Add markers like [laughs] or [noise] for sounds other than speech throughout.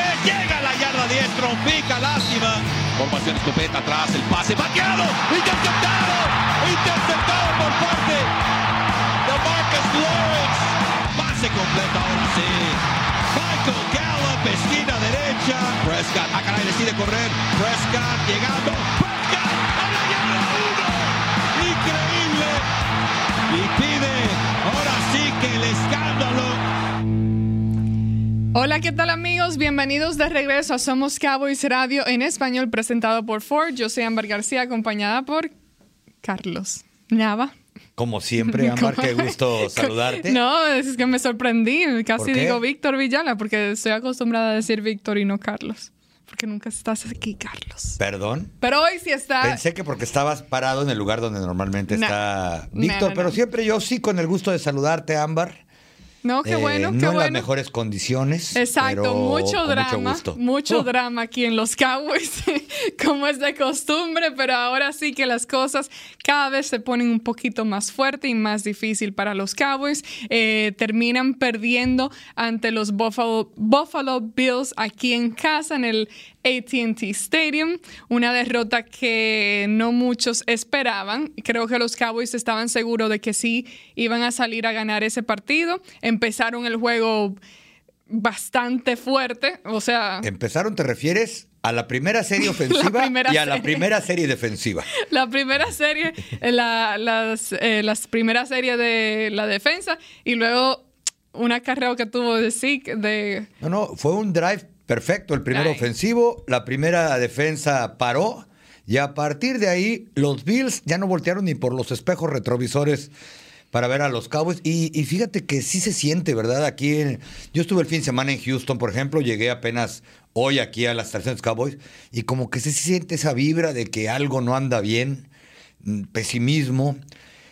10, llega la yarda 10, trompica, lástima. Formación escopeta atrás, el pase vaqueado, interceptado, interceptado por parte de Marcus Lawrence. Pase completo ahora sí. Michael Gallup, esquina derecha. Prescott, a caray, decide correr. Prescott llegando. Prescott a la yarda 1. Increíble. Y pide, ahora sí que el escándalo. Hola, ¿qué tal amigos? Bienvenidos de regreso a Somos Cowboys Radio en español presentado por Ford. Yo soy Ámbar García acompañada por Carlos Nava. Como siempre, [laughs] Ámbar, qué gusto [laughs] saludarte. No, es que me sorprendí. Casi digo Víctor Villala porque estoy acostumbrada a decir Víctor y no Carlos. Porque nunca estás aquí, Carlos. ¿Perdón? Pero hoy sí está. Pensé que porque estabas parado en el lugar donde normalmente está Víctor, pero siempre yo sí con el gusto de saludarte, Ámbar. No, qué bueno, eh, qué no en las mejores condiciones. Exacto, mucho drama, mucho, drama aquí en los Cowboys, [laughs] como es de costumbre, pero ahora sí que las cosas cada vez se ponen un poquito más fuerte y más difícil para los Cowboys. Eh, terminan perdiendo ante los Buffalo, Buffalo Bills aquí en casa en el ATT Stadium, una derrota que no muchos esperaban. Creo que los Cowboys estaban seguros de que sí iban a salir a ganar ese partido. Empezaron el juego bastante fuerte, o sea... Empezaron, ¿te refieres? A la primera serie [laughs] ofensiva y a la primera serie defensiva. [laughs] La primera serie, la, las, eh, las primeras series de la defensa y luego una carrera que tuvo de Zeke de... No, no, fue un drive Perfecto, el primer ofensivo, la primera defensa paró y a partir de ahí los Bills ya no voltearon ni por los espejos retrovisores para ver a los Cowboys. Y, fíjate que sí se siente, ¿verdad? Aquí, yo estuve el fin de semana en Houston, por ejemplo, llegué apenas hoy aquí a las estaciones Cowboys y como que se siente esa vibra de que algo no anda bien, mm, pesimismo.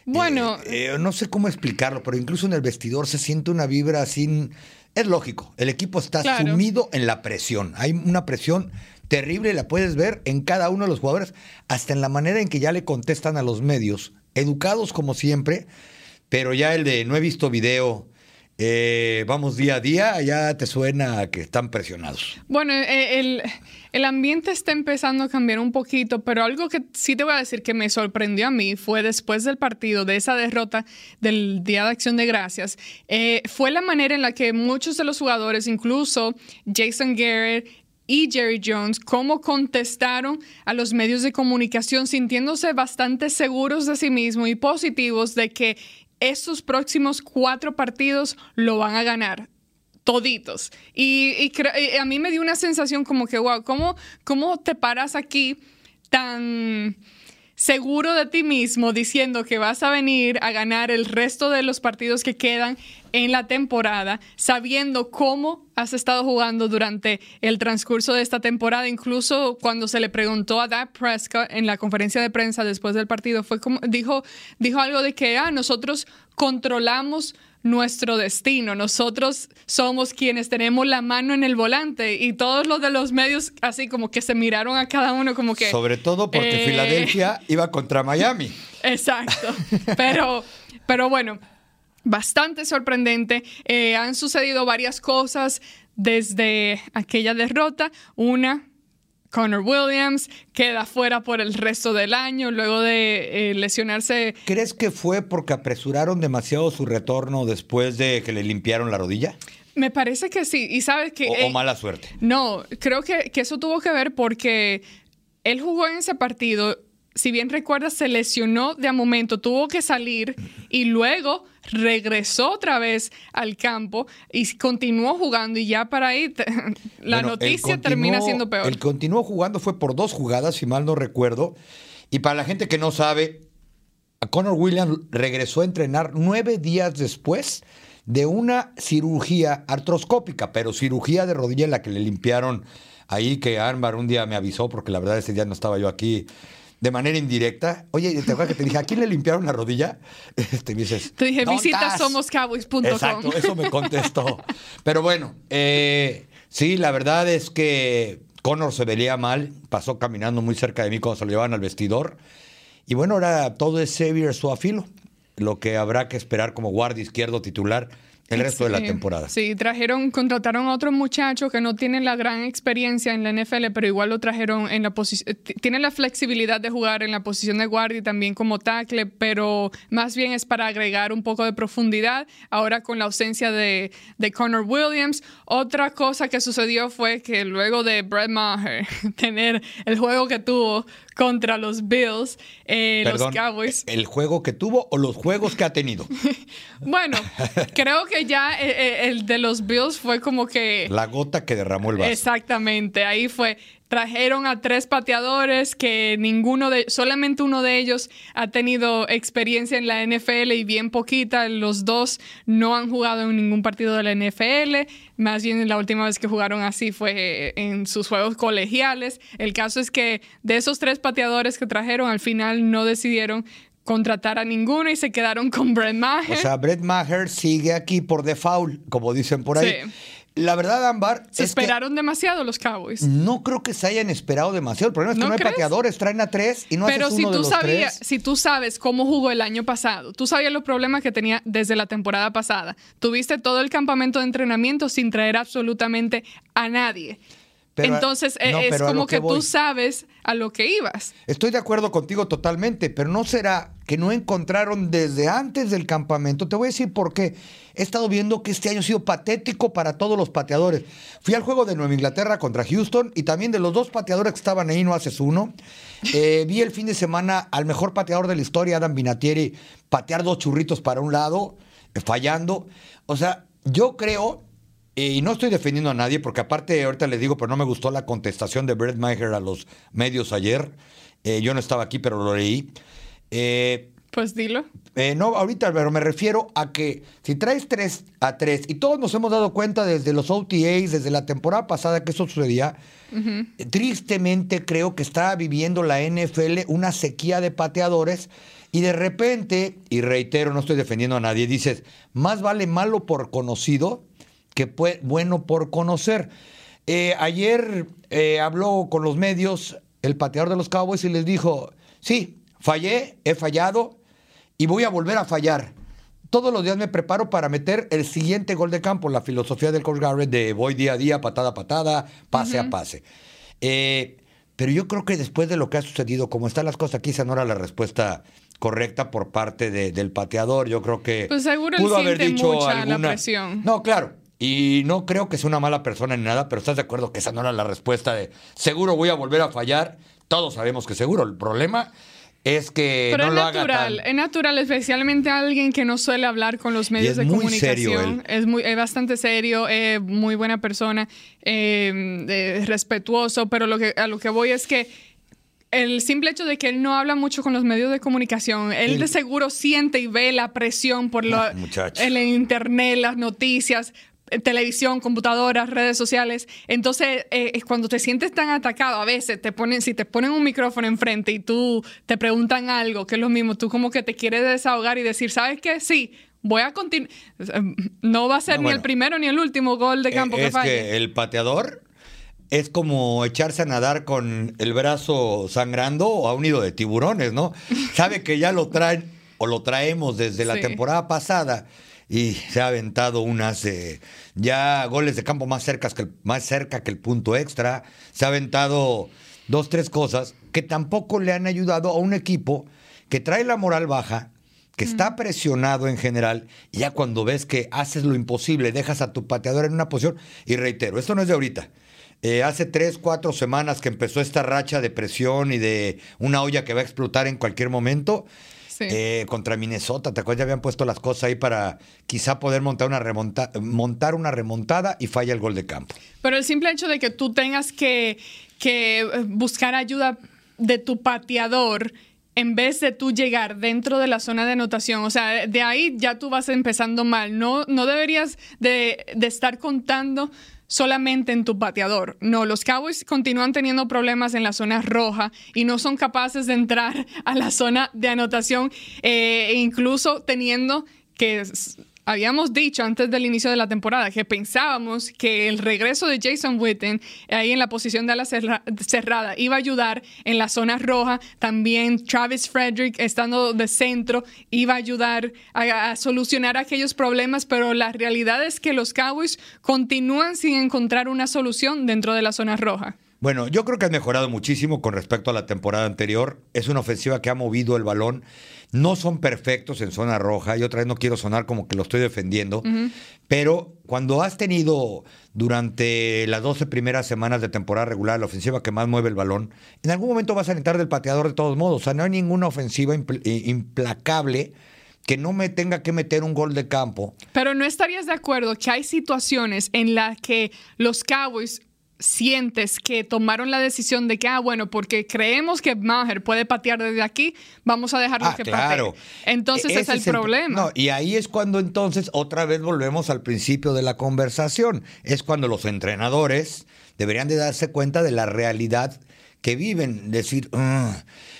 Bueno. Eh, eh, no sé cómo explicarlo, pero incluso en el vestidor se siente una vibra así es lógico, el equipo está sumido en la presión. Hay una presión terrible, la puedes ver en cada uno de los jugadores, hasta en la manera en que ya le contestan a los medios, educados como siempre, pero ya el de no he visto video, eh, vamos día a día, ya te suena que están presionados. Bueno, eh, el, el, ambiente está empezando a cambiar un poquito, pero algo que sí te voy a decir que me sorprendió a mí fue después del partido, de esa derrota del Día de Acción de Gracias, eh, fue la manera en la que muchos de los jugadores, incluso Jason Garrett, y Jerry Jones, cómo contestaron a los medios de comunicación sintiéndose bastante seguros de sí mismos y positivos de que estos próximos cuatro partidos lo van a ganar toditos. Y, a mí me dio una sensación como que, wow, ¿cómo, cómo te paras aquí tan seguro de ti mismo diciendo que vas a venir a ganar el resto de los partidos que quedan en la temporada, sabiendo cómo has estado jugando durante el transcurso de esta temporada. Incluso cuando se le preguntó a Dak Prescott en la conferencia de prensa después del partido, fue como dijo, dijo algo de que ah, nosotros controlamos nuestro destino. Nosotros somos quienes tenemos la mano en el volante y todos los de los medios así como que se miraron a cada uno como que... Sobre todo porque eh, Filadelfia [laughs] iba contra Miami. Exacto. Pero, pero bueno, bastante sorprendente. Eh, han sucedido varias cosas desde aquella derrota. Una, Connor Williams queda fuera por el resto del año luego de eh, lesionarse. ¿Crees que fue porque apresuraron demasiado su retorno después de que le limpiaron la rodilla? Me parece que sí. Y sabes que. O, o mala suerte. No, creo que, que eso tuvo que ver porque él jugó en ese partido si bien recuerdas, se lesionó de a momento, tuvo que salir y luego regresó otra vez al campo y continuó jugando y ya para ahí [laughs] la noticia termina siendo peor. El continuó jugando fue por dos jugadas, si mal no recuerdo. Y para la gente que no sabe, Connor Williams regresó a entrenar nueve días después de una cirugía artroscópica, pero cirugía de rodilla en la que le limpiaron ahí, que Armbar un día me avisó, porque la verdad ese día no estaba yo aquí de manera indirecta. Oye, ¿te acuerdas que te dije, ¿a quién le limpiaron la rodilla? Este, me dices, te dije, visita somoscowboys.com. Exacto, eso me contestó. Pero bueno, eh, sí, la verdad es que Connor se veía mal, pasó caminando muy cerca de mí cuando se lo llevaban al vestidor. Y bueno, ahora todo es Xavier Suafilo, lo que habrá que esperar como guardia izquierdo titular el resto de la temporada. Sí, trajeron, contrataron a otro muchacho que no tiene la gran experiencia en la NFL, pero igual lo trajeron en la posición, tiene la flexibilidad de jugar en la posición de guardia y también como tackle, pero más bien es para agregar un poco de profundidad. Ahora con la ausencia de, de Connor Williams, otra cosa que sucedió fue que luego de Brett Maher [laughs] tener el juego que tuvo contra los Bills, eh, los Cowboys. ¿El juego que tuvo o los juegos que ha tenido? [laughs] bueno, creo que ya eh, eh, el de los Bills fue como que... La gota que derramó el vaso. Exactamente, ahí fue. Trajeron a tres pateadores que ninguno de, solamente uno de ellos ha tenido experiencia en la NFL y bien poquita. Los dos no han jugado en ningún partido de la NFL. Más bien la última vez que jugaron así fue en sus juegos colegiales. El caso es que de esos tres pateadores que trajeron, al final no decidieron contratar a ninguno y se quedaron con Brett Maher. O sea, Brett Maher sigue aquí por default, como dicen por ahí. Sí. La verdad, Ambar. Se esperaron demasiado los Cowboys. No creo que se hayan esperado demasiado. El problema es que no, hay pateadores, traen a tres y no Pero haces si uno tú de los sabías, tres. si tú sabes cómo jugó el año pasado, tú sabías los problemas que tenía desde la temporada pasada. Tuviste todo el campamento de entrenamiento sin traer absolutamente a nadie. Entonces no, es como que, que tú sabes a lo que ibas. Estoy de acuerdo contigo totalmente, pero no será que no encontraron desde antes del campamento. Te voy a decir por qué. He estado viendo que este año ha sido patético para todos los pateadores. Fui al juego de Nueva Inglaterra contra Houston y también de los dos pateadores que estaban ahí, no haces uno. Eh, vi el fin de semana al mejor pateador de la historia, Adam Vinatieri, patear dos churritos para un lado, eh, fallando. O sea, yo creo y no estoy defendiendo a nadie, porque aparte, ahorita les digo, pero no me gustó la contestación de Brett Maher a los medios ayer. Eh, yo no estaba aquí, pero lo leí. Eh, pues dilo. no, ahorita, pero me refiero a que si traes 3 a 3, y todos nos hemos dado cuenta desde los OTAs, desde la temporada pasada que eso sucedía, tristemente creo que está viviendo la NFL una sequía de pateadores. Y de repente, y reitero, no estoy defendiendo a nadie, dices, más vale malo por conocido que fue bueno por conocer. Eh, ayer eh, habló con los medios el pateador de los Cowboys y les dijo, sí, fallé, he fallado y voy a volver a fallar. Todos los días me preparo para meter el siguiente gol de campo, la filosofía del coach Garrett de voy día a día, patada a patada, pase a pase. Eh, pero yo creo que después de lo que ha sucedido, como están las cosas aquí, esa no era la respuesta correcta por parte del pateador. Yo creo que pues seguro pudo haber dicho alguna. La presión. No, claro. Y no creo que sea una mala persona ni nada, pero estás de acuerdo que esa no era la respuesta de seguro voy a volver a fallar. Todos sabemos que seguro. El problema es que Pero no es lo natural, haga tan... es natural, especialmente alguien que no suele hablar con los medios es de muy comunicación. serio él. Es muy, es bastante serio, es muy buena persona, eh, eh, respetuoso, pero lo que, a lo que voy es que el simple hecho de que él no habla mucho con los medios de comunicación, él de seguro siente y ve la presión por lo, Ah, muchacho. el internet, las noticias, eh, televisión, computadoras, redes sociales. Entonces, eh, es cuando te sientes tan atacado, a veces te ponen, si te ponen un micrófono enfrente y tú te preguntan algo, que es lo mismo, tú como que te quieres desahogar y decir, ¿sabes qué? Sí. Voy a continuar. No va a ser No, ni el primero ni el último gol de campo Eh, que es falle. que el pateador es como echarse a nadar con el brazo sangrando o a un nido de tiburones, ¿no? [laughs] Sabe que ya lo traen o lo traemos desde la Sí. temporada pasada y se ha aventado unas eh, ya goles de campo más cerca que el, más cerca que el punto extra, se ha aventado dos tres cosas que tampoco le han ayudado a un equipo que trae la moral baja, que está presionado en general, y ya cuando ves que haces lo imposible, dejas a tu pateador en una posición, y reitero, esto no es de ahorita. Eh, hace tres, cuatro semanas que empezó esta racha de presión y de una olla que va a explotar en cualquier momento. Sí. eh, contra Minnesota, ¿te acuerdas? Ya habían puesto las cosas ahí para quizá poder montar una, remonta montar una remontada y falla el gol de campo. Pero el simple hecho de que tú tengas que, que eh, buscar ayuda de tu pateador en vez de tú llegar dentro de la zona de anotación, o sea, de ahí ya tú vas empezando mal. No, no deberías de, de estar contando solamente en tu pateador. No, los Cowboys continúan teniendo problemas en la zona roja y no son capaces de entrar a la zona de anotación, eh, e incluso teniendo que habíamos dicho antes del inicio de la temporada que pensábamos que el regreso de Jason Witten ahí en la posición de la cerrada iba a ayudar en la zona roja. También Travis Frederick estando de centro iba a ayudar a solucionar aquellos problemas, pero la realidad es que los Cowboys continúan sin encontrar una solución dentro de la zona roja. Bueno, yo creo que ha mejorado muchísimo con respecto a la temporada anterior. Es una ofensiva que ha movido el balón. No son perfectos en zona roja. Y otra vez no quiero sonar como que lo estoy defendiendo. Pero cuando has tenido durante las 12 primeras semanas de temporada regular la ofensiva que más mueve el balón, en algún momento vas a necesitar del pateador de todos modos. O sea, no hay ninguna ofensiva implacable que no me tenga que meter un gol de campo. Pero no estarías de acuerdo que hay situaciones en las que los Cowboys sientes que tomaron la decisión de que, ah, bueno, porque creemos que Maher puede patear desde aquí, vamos a dejarlo ah, que claro. Entonces e-, ese es el problema. No, y ahí es cuando entonces otra vez volvemos al principio de la conversación. Es cuando los entrenadores deberían de darse cuenta de la realidad que viven, decir,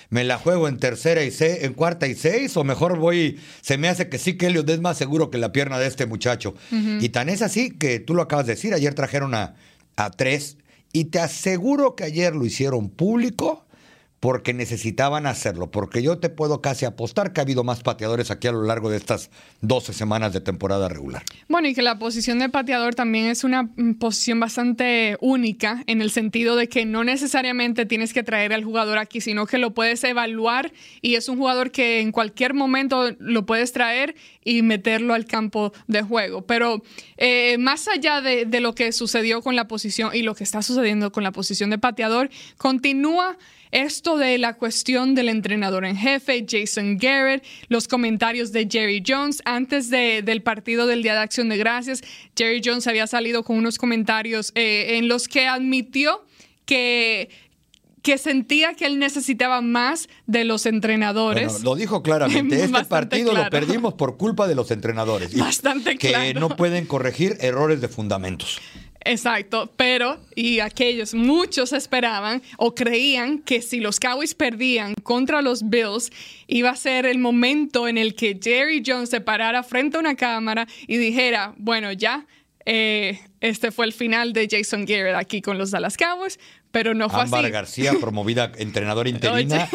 me la juego en tercera y seis, en cuarta y seis, o mejor voy, se me hace que sí que Elliot es más seguro que la pierna de este muchacho. Y tan es así que tú lo acabas de decir, ayer trajeron a a tres y te aseguro que ayer lo hicieron público porque necesitaban hacerlo, porque yo te puedo casi apostar que ha habido más pateadores aquí a lo largo de estas 12 semanas de temporada regular. Bueno, y que la posición de pateador también es una mm, posición bastante única en el sentido de que no necesariamente tienes que traer al jugador aquí, sino que lo puedes evaluar y es un jugador que en cualquier momento lo puedes traer y meterlo al campo de juego. Pero eh, más allá de, de lo que sucedió con la posición y lo que está sucediendo con la posición de pateador, continúa esto de la cuestión del entrenador en jefe, Jason Garrett, los comentarios de Jerry Jones. Antes del partido del Día de Acción de Gracias, Jerry Jones había salido con unos comentarios eh, en los que admitió que, que sentía que él necesitaba más de los entrenadores. lo dijo claramente. [laughs] Este partido lo perdimos por culpa de los entrenadores. [laughs] Bastante claro. Que no pueden corregir errores de fundamentos. Exacto, pero y aquellos, muchos esperaban o creían que si los Cowboys perdían contra los Bills, iba a ser el momento en el que Jerry Jones se parara frente a una cámara y dijera, bueno, ya, eh, este fue el final de Jason Garrett aquí con los Dallas Cowboys, pero no fue Ámbar así. García, promovida entrenador [laughs] interina.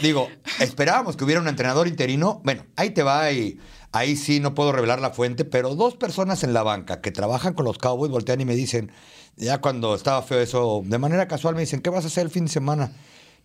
digo, esperábamos que hubiera un entrenador interino. Bueno, ahí te va y ahí sí no puedo revelar la fuente, pero dos personas en la banca que trabajan con los Cowboys voltean y me dicen, ya cuando estaba feo eso, de manera casual me dicen, ¿qué vas a hacer el fin de semana?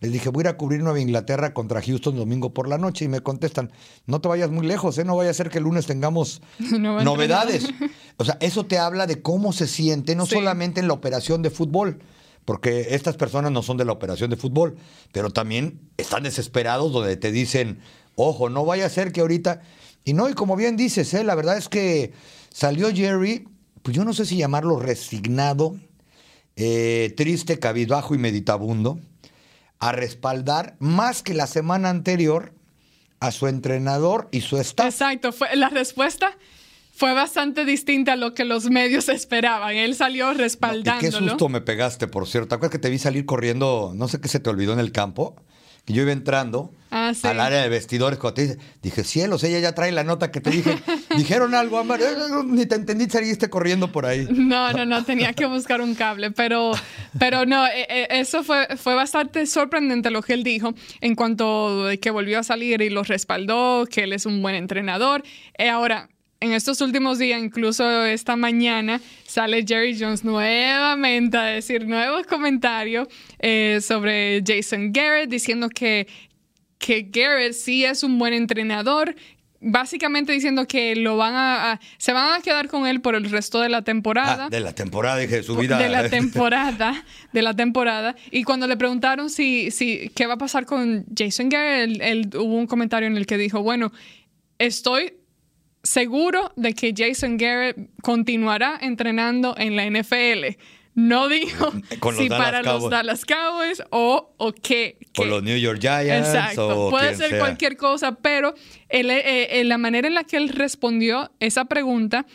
Les dije, voy a ir a cubrir Nueva Inglaterra contra Houston domingo por la noche y me contestan, no te vayas muy lejos, ¿eh? no vaya a ser que el lunes tengamos [laughs] novedades. O sea, eso te habla de cómo se siente, no solamente en la operación de fútbol, porque estas personas no son de la operación de fútbol, pero también están desesperados donde te dicen, ojo, no vaya a ser que ahorita... Y no, y como bien dices, ¿eh? la verdad es que salió Jerry, pues yo no sé si llamarlo resignado, eh, triste, cabizbajo y meditabundo, a respaldar más que la semana anterior a su entrenador y su staff. Exacto, fue la respuesta fue bastante distinta a lo que los medios esperaban. Él salió respaldándolo. qué susto me pegaste, por cierto. ¿Te acuerdas que te vi salir corriendo? No sé qué se te olvidó en el campo que yo iba entrando ah, al área de vestidores. Cuando te dije, cielos, ella ya trae la nota que te dije. [laughs] Dijeron algo, Amar, eh, ni te entendí, saliste corriendo por ahí. No, no, no, tenía que buscar un cable, pero, pero no, eh, eh, eso fue, fue bastante sorprendente lo que él dijo en cuanto que volvió a salir y lo respaldó, que él es un buen entrenador. ahora, en estos últimos días, incluso esta mañana, sale Jerry Jones nuevamente a decir nuevos comentarios eh, sobre Jason Garrett, diciendo que, que Garrett sí es un buen entrenador, básicamente diciendo que lo van a, se van a quedar con él por el resto de la temporada. Ah, de la temporada, dije, su vida. De la [laughs] temporada, de la temporada. Y cuando le preguntaron si, si qué va a pasar con Jason Garrett, él, hubo un comentario en el que dijo, bueno, estoy seguro de que Jason Garrett continuará entrenando en la NFL. No dijo [laughs] si para los Dallas Cowboys o, o qué, O los New York Giants. Exacto. Puede ser cualquier cosa, pero eh, eh, la manera en la que él respondió esa pregunta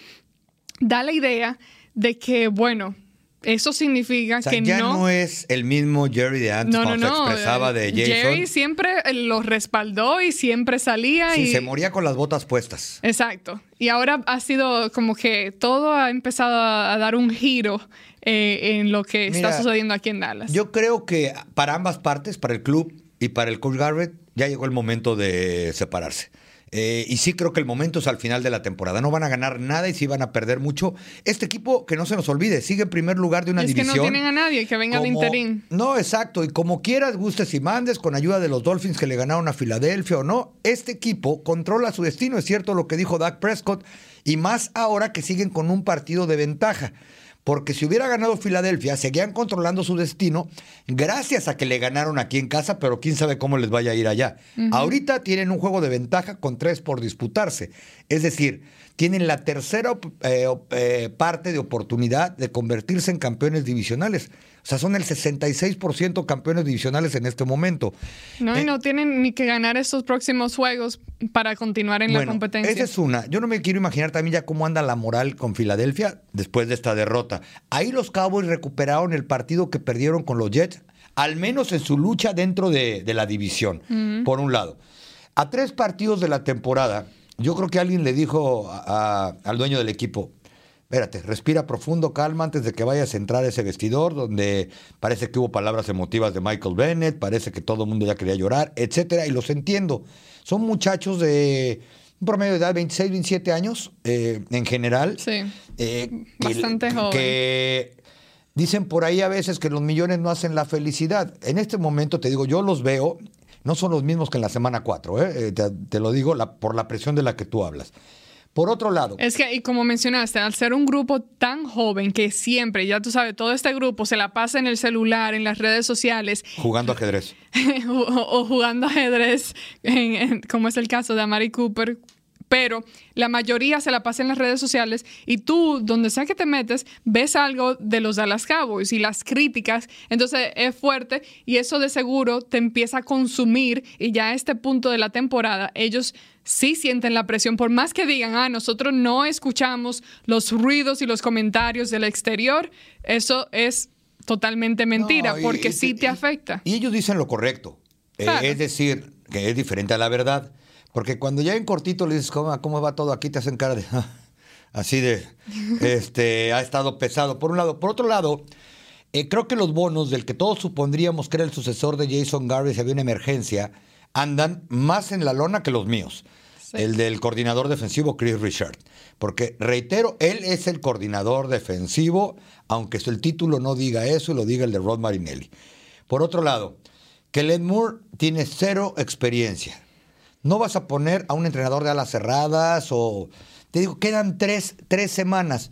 da la idea de que, bueno, eso significa que ya no, es el mismo Jerry de antes no, cuando se expresaba de Jason. Jerry siempre lo respaldó y siempre salía sí, y se moría con las botas puestas. Exacto. Y ahora ha sido como que todo ha empezado a dar un giro eh, en lo que está sucediendo aquí en Dallas. Yo creo que para ambas partes, para el club y para el coach Garrett, ya llegó el momento de separarse. Eh, y sí creo que el momento es al final de la temporada. No van a ganar nada y sí van a perder mucho. Este equipo, que no se nos olvide, sigue en primer lugar de una división. Es que no tienen a nadie que venga al interín. No, exacto. Y como quieras, gustes y mandes, con ayuda de los Dolphins que le ganaron a Filadelfia o no, este equipo controla su destino. Es cierto lo que dijo Dak Prescott. Y más ahora que siguen con un partido de ventaja porque si hubiera ganado Filadelfia, seguían controlando su destino gracias a que le ganaron aquí en casa, pero quién sabe cómo les vaya a ir allá. Ahorita tienen un juego de ventaja con tres por disputarse. Es decir, tienen la tercera eh, eh, parte de oportunidad de convertirse en campeones divisionales. O sea, son el 66% campeones divisionales en este momento. No, y eh, no tienen ni que ganar estos próximos juegos para continuar en la competencia. Esa es una. Yo no me quiero imaginar también ya cómo anda la moral con Filadelfia después de esta derrota. Ahí los Cowboys recuperaron el partido que perdieron con los Jets, al menos en su lucha dentro de, la división, por un lado. A tres partidos de la temporada, yo creo que alguien le dijo al dueño del equipo, espérate, respira profundo, calma antes de que vayas a entrar a ese vestidor donde parece que hubo palabras emotivas de Michael Bennett, parece que todo el mundo ya quería llorar, etcétera, y los entiendo. Son muchachos de un promedio de edad 26, 27 años eh, en general. Sí. Eh, Bastante joven. Que dicen por ahí a veces que los millones no hacen la felicidad. En este momento te digo, yo los veo, no son los mismos que en la semana 4, ¿eh? te, lo digo por la presión de la que tú hablas. Por otro lado. Es que, y como mencionaste, al ser un grupo tan joven que siempre, ya tú sabes, todo este grupo se la pasa en el celular, en las redes sociales. Jugando ajedrez. [laughs] o, jugando ajedrez, como es el caso de Amari Cooper, pero la mayoría se la pasa en las redes sociales y tú, donde sea que te metes, ves algo de los Dallas Cowboys y las críticas, entonces es fuerte y eso de seguro te empieza a consumir y ya a este punto de la temporada ellos sí sienten la presión, por más que digan, ah, nosotros no escuchamos los ruidos y los comentarios del exterior, eso es totalmente mentira, porque sí te afecta. Y ellos dicen lo correcto, eh, es decir, que es diferente a la verdad. Porque cuando ya en cortito le dices, ¿cómo, cómo va todo aquí? Te hacen cara de, así de, [laughs] este, ha estado pesado. Por un lado. Por otro lado, eh, creo que los bonos del que todos supondríamos que era el sucesor de Jason Garvey si había una emergencia, andan más en la lona que los míos. El del coordinador defensivo Chris Richard. Porque, reitero, él es el coordinador defensivo, aunque el título no diga eso y lo diga el de Rod Marinelli. Por otro lado, Kellen Moore tiene cero experiencia. No vas a poner a un entrenador de alas cerradas o... Te digo, quedan tres, tres semanas.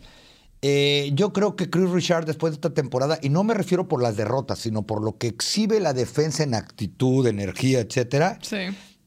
Eh, yo creo que Chris Richard después de esta temporada, y no me refiero por las derrotas, sino por lo que exhibe la defensa en actitud, energía, etcétera,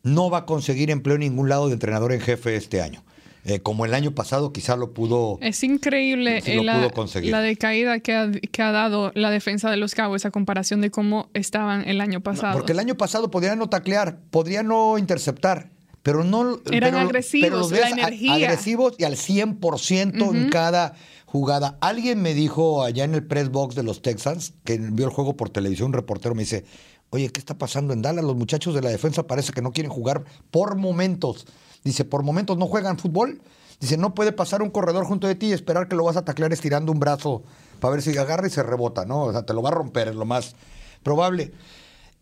no va a conseguir empleo en ningún lado de entrenador en jefe este año. Eh, como el año pasado quizá lo pudo. Es increíble la, la, decaída que ha, que ha, dado la defensa de los Cowboys a comparación de cómo estaban el año pasado. Porque el año pasado podrían no taclear, podrían no interceptar, pero no. Eran agresivos, la energía. agresivos y al 100% en cada jugada. Alguien me dijo allá en el press box de los Texans, que vio el juego por televisión, un reportero me dice. Oye, ¿qué está pasando en Dallas? Los muchachos de la defensa parece que no quieren jugar por momentos. Dice, por momentos no juegan fútbol. Dice, no puede pasar un corredor junto de ti y esperar que lo vas a taclear estirando un brazo para ver si agarra y se rebota, ¿no? O sea, te lo va a romper, es lo más probable.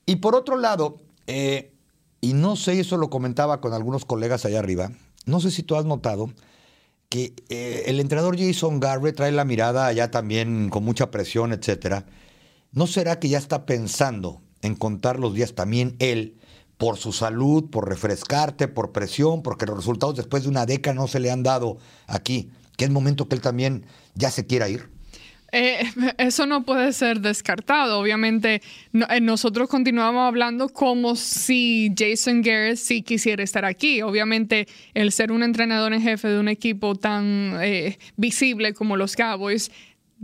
Y por otro lado, eh, y no sé, eso lo comentaba con algunos colegas allá arriba, no sé si tú has notado que eh, el entrenador Jason Garrett trae la mirada allá también con mucha presión, etcétera. ¿No será que ya está pensando en contar los días también él por su salud, por refrescarte, por presión, porque los resultados después de una década no se le han dado aquí, que es momento que él también ya se quiera ir. Eh, [laughs] eso no puede ser descartado. Obviamente, eh, nosotros continuamos hablando como si Jason Garrett sí quisiera estar aquí. Obviamente, el ser un entrenador en jefe de un equipo tan eh, visible como los Cowboys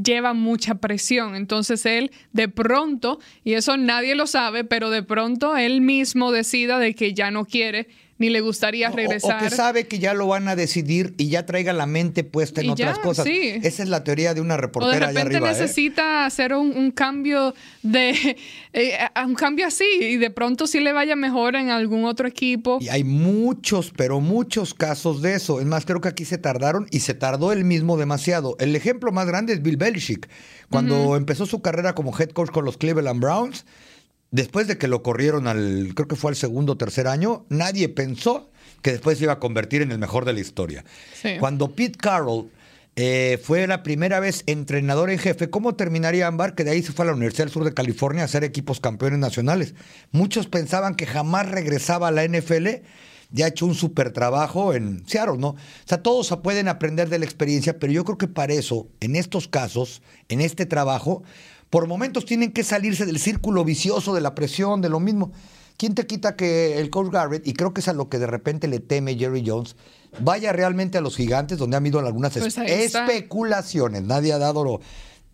lleva mucha presión. Entonces él de pronto, y eso nadie lo sabe, pero de pronto él mismo decida de que ya no quiere ni le gustaría regresar. O, que sabe que ya lo van a decidir y ya traiga la mente puesta en otras cosas. Esa es la teoría de una reportera. O de repente ¿eh? necesita hacer un, cambio de [laughs] eh, un cambio así y de pronto sí le vaya mejor en algún otro equipo. Y hay muchos, pero muchos casos de eso. Es más, creo que aquí se tardaron y se tardó él mismo demasiado. El ejemplo más grande es Bill Belichick. Cuando empezó su carrera como head coach con los Cleveland Browns, después de que lo corrieron al, creo que fue al segundo o tercer año, nadie pensó que después se iba a convertir en el mejor de la historia. Cuando Pete Carroll eh, fue la primera vez entrenador en jefe. ¿Cómo terminaría Ambar? Que de ahí se fue a la Universidad del Sur de California a hacer equipos campeones nacionales. Muchos pensaban que jamás regresaba a la NFL. Ya ha hecho un súper trabajo en Seattle, ¿no? O sea, todos pueden aprender de la experiencia, pero yo creo que para eso, en estos casos, en este trabajo, por momentos tienen que salirse del círculo vicioso de la presión, de lo mismo. ¿Quién te quita que el coach Garrett, y creo que es a lo que de repente le teme Jerry Jones, vaya realmente a los gigantes donde han habido algunas pues especulaciones? Nadie ha dado lo...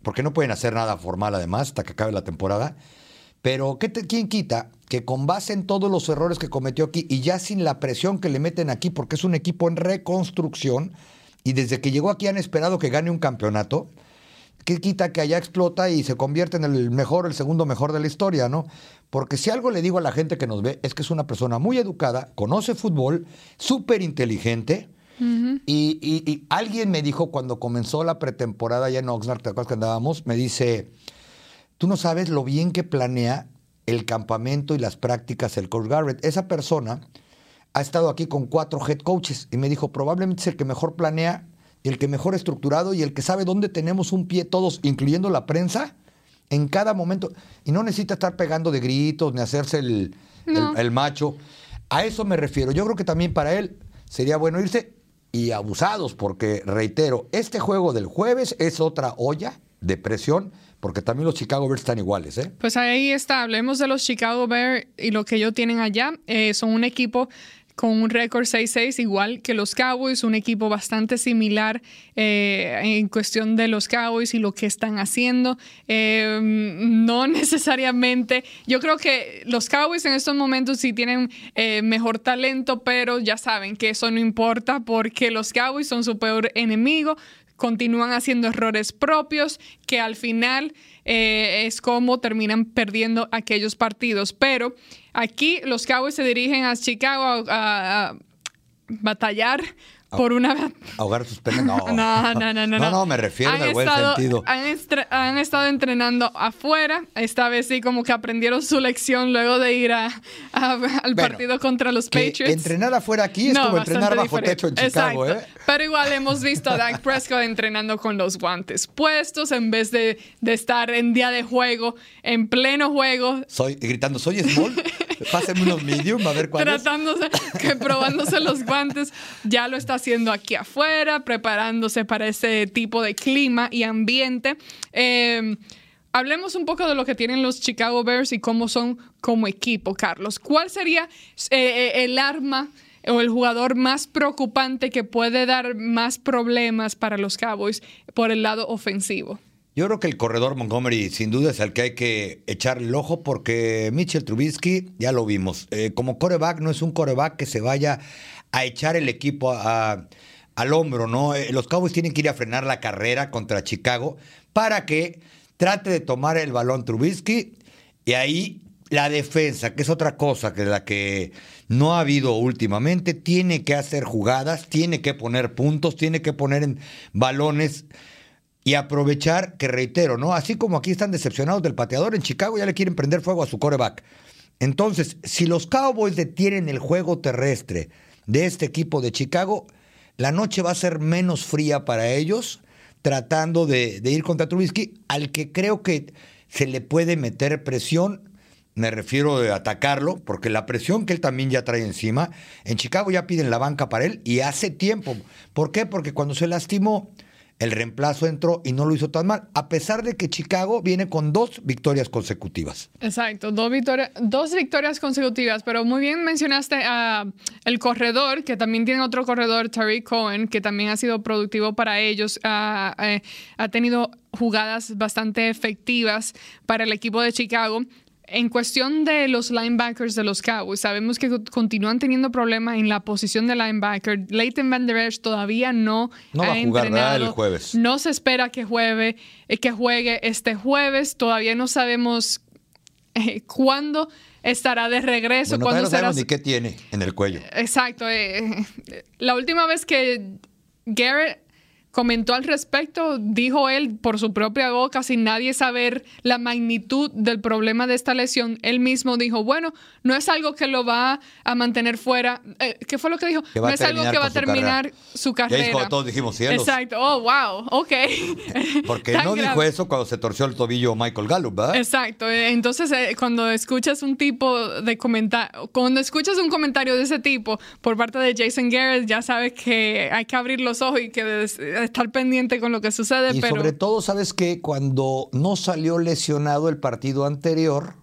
Porque no pueden hacer nada formal además hasta que acabe la temporada. Pero ¿qué ¿quién quita que con base en todos los errores que cometió aquí y ya sin la presión que le meten aquí, porque es un equipo en reconstrucción, y desde que llegó aquí han esperado que gane un campeonato, ¿qué quita que allá explota y se convierte en el mejor, el segundo mejor de la historia, ¿no? Porque si algo le digo a la gente que nos ve es que es una persona muy educada, conoce fútbol, súper inteligente. y, alguien me dijo cuando comenzó la pretemporada ya en Oxnard, ¿te acuerdas que andábamos? Me dice, tú no sabes lo bien que planea el campamento y las prácticas el coach Garrett. Esa persona ha estado aquí con cuatro head coaches y me dijo, probablemente es el que mejor planea, el que mejor estructurado y el que sabe dónde tenemos un pie todos, incluyendo la prensa en cada momento. Y no necesita estar pegando de gritos ni hacerse el, el, macho. A eso me refiero. Yo creo que también para él sería bueno irse y abusados, porque reitero, este juego del jueves es otra olla de presión, porque también los Chicago Bears están iguales. ¿eh? Pues ahí está, hablemos de los Chicago Bears y lo que ellos tienen allá. Eh, son un equipo con un récord 6-6, igual que los Cowboys, un equipo bastante similar eh, en cuestión de los Cowboys y lo que están haciendo. Eh, no [laughs] necesariamente, yo creo que los Cowboys en estos momentos sí tienen mejor talento, pero ya saben que eso no importa porque los Cowboys son su peor enemigo, continúan haciendo errores propios que al final es como terminan perdiendo aquellos partidos. Pero Aquí los Cowboys se dirigen a Chicago a, batallar por una... Ahogar sus penas, [laughs] no. no. No, no, no. No, no, me refiero en el buen sentido. Han, estado entrenando afuera. Esta vez sí como que aprendieron su lección luego de ir a, al partido contra los Patriots. Entrenar afuera aquí es como entrenar bajo techo en Chicago, ¿eh? Pero igual hemos visto a Dak [laughs] Prescott entrenando con los guantes puestos en vez de, de estar en día de juego, en pleno juego. Soy, gritando, soy small. [laughs] Pásenme unos medium, a ver cuáles. Tratándose, que probándose los guantes, ya lo está haciendo aquí afuera, preparándose para ese tipo de clima y ambiente. Em, hablemos un poco de lo que tienen los Chicago Bears y cómo son como equipo, Carlos. ¿Cuál sería eh, eh, el arma o el jugador más preocupante que puede dar más problemas para los Cowboys por el lado ofensivo? Yo creo que el corredor Montgomery sin duda es el que hay que echar el ojo porque Mitchell Trubisky, ya lo vimos, eh, como coreback no es un coreback que se vaya a echar el equipo al hombro, ¿no? Eh, los Cowboys tienen que ir a frenar la carrera contra Chicago para que trate de tomar el balón Trubisky y ahí la defensa, que es otra cosa que la que no ha habido últimamente, tiene que hacer jugadas, tiene que poner puntos, tiene que poner en balones y aprovechar, que reitero, ¿no? Así como aquí están decepcionados del pateador, en Chicago ya le quieren prender fuego a su coreback. Entonces, si los Cowboys detienen el juego terrestre de este equipo de Chicago, la noche va a ser menos fría para ellos, tratando de, ir contra Trubisky, al que creo que se le puede meter presión. Me refiero a atacarlo, porque la presión que él también ya trae encima, en Chicago ya piden la banca para él y hace tiempo. ¿Por qué? Porque cuando se lastimó, el reemplazo entró y no lo hizo tan mal, a pesar de que Chicago viene con dos victorias consecutivas. Exacto, dos, dos victorias consecutivas, pero muy bien mencionaste a el corredor, que también tiene otro corredor, Tariq Cohen, que también ha sido productivo para ellos, ha tenido jugadas bastante efectivas para el equipo de Chicago. En cuestión de los linebackers de los Cowboys, sabemos que continúan teniendo problemas en la posición de linebacker. Leighton Van Der Esch todavía no, no ha va a jugar entrenado. el jueves. No se espera que juegue, eh, que juegue este jueves. Todavía no sabemos eh, cuándo estará de regreso. Bueno, cuándo no será sabemos ni qué tiene en el cuello. Exacto. eh, la última vez que Garrett comentó al respecto, dijo él por su propia boca, sin nadie saber la magnitud del problema de esta lesión, él mismo dijo, bueno, no es algo que lo va a mantener fuera. Eh, ¿Qué fue lo que dijo? Que no es algo terminar que va a con su terminar carrera. su carrera. todos dijimos cielos. Exacto. Oh, wow. Ok. [laughs] Porque no dijo eso cuando se torció el tobillo Michael Gallup, ¿verdad? Exacto. eh, Entonces, eh, cuando escuchas un tipo de comentario, cuando escuchas un comentario de ese tipo por parte de Jason Garrett, ya sabes que hay que abrir los ojos y que estar pendiente con lo que sucede. Y pero sobre todo, ¿sabes qué? Cuando no salió lesionado el partido anterior,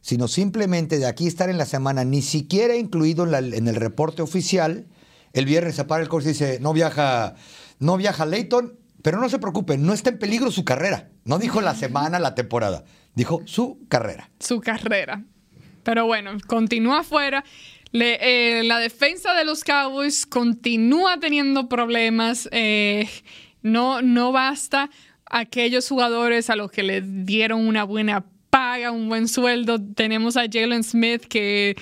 sino simplemente de aquí estar en la semana, ni siquiera incluido en, la- en el reporte oficial, el viernes se para el coche y dice, no viaja, no viaja Leighton, pero no se preocupen, no está en peligro su carrera. No dijo la semana, la temporada, dijo su carrera. su carrera. Pero bueno, continúa afuera. Le- eh, la defensa de los Cowboys continúa teniendo problemas. eh, no, no basta aquellos jugadores a los que le dieron una buena paga, un buen sueldo. Tenemos a Jalen Smith que,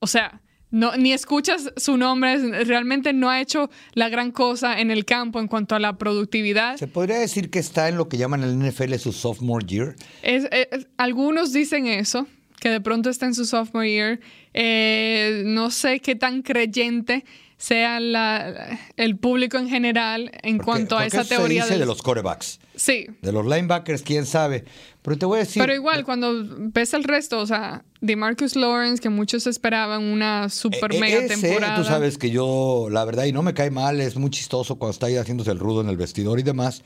o sea, no, ni escuchas su nombre, realmente no ha hecho la gran cosa en el campo en cuanto a la productividad. Se podría decir que está en lo que llaman el NFL su sophomore year. Es- es- algunos dicen eso, que de pronto está en su sophomore year. Eh, no sé qué tan creyente sea la- el público en general en Porque- cuanto a esa eso teoría se dice del- de los corebacks. Sí, De los linebackers, quién sabe. Pero te voy a decir. pero igual cuando ves el resto, o sea, de Marcus Lawrence, que muchos esperaban una super Eh, mega ese, temporada. Tú sabes que yo, la verdad, y no me cae mal, es muy chistoso cuando está ahí haciéndose el rudo en el vestidor y demás.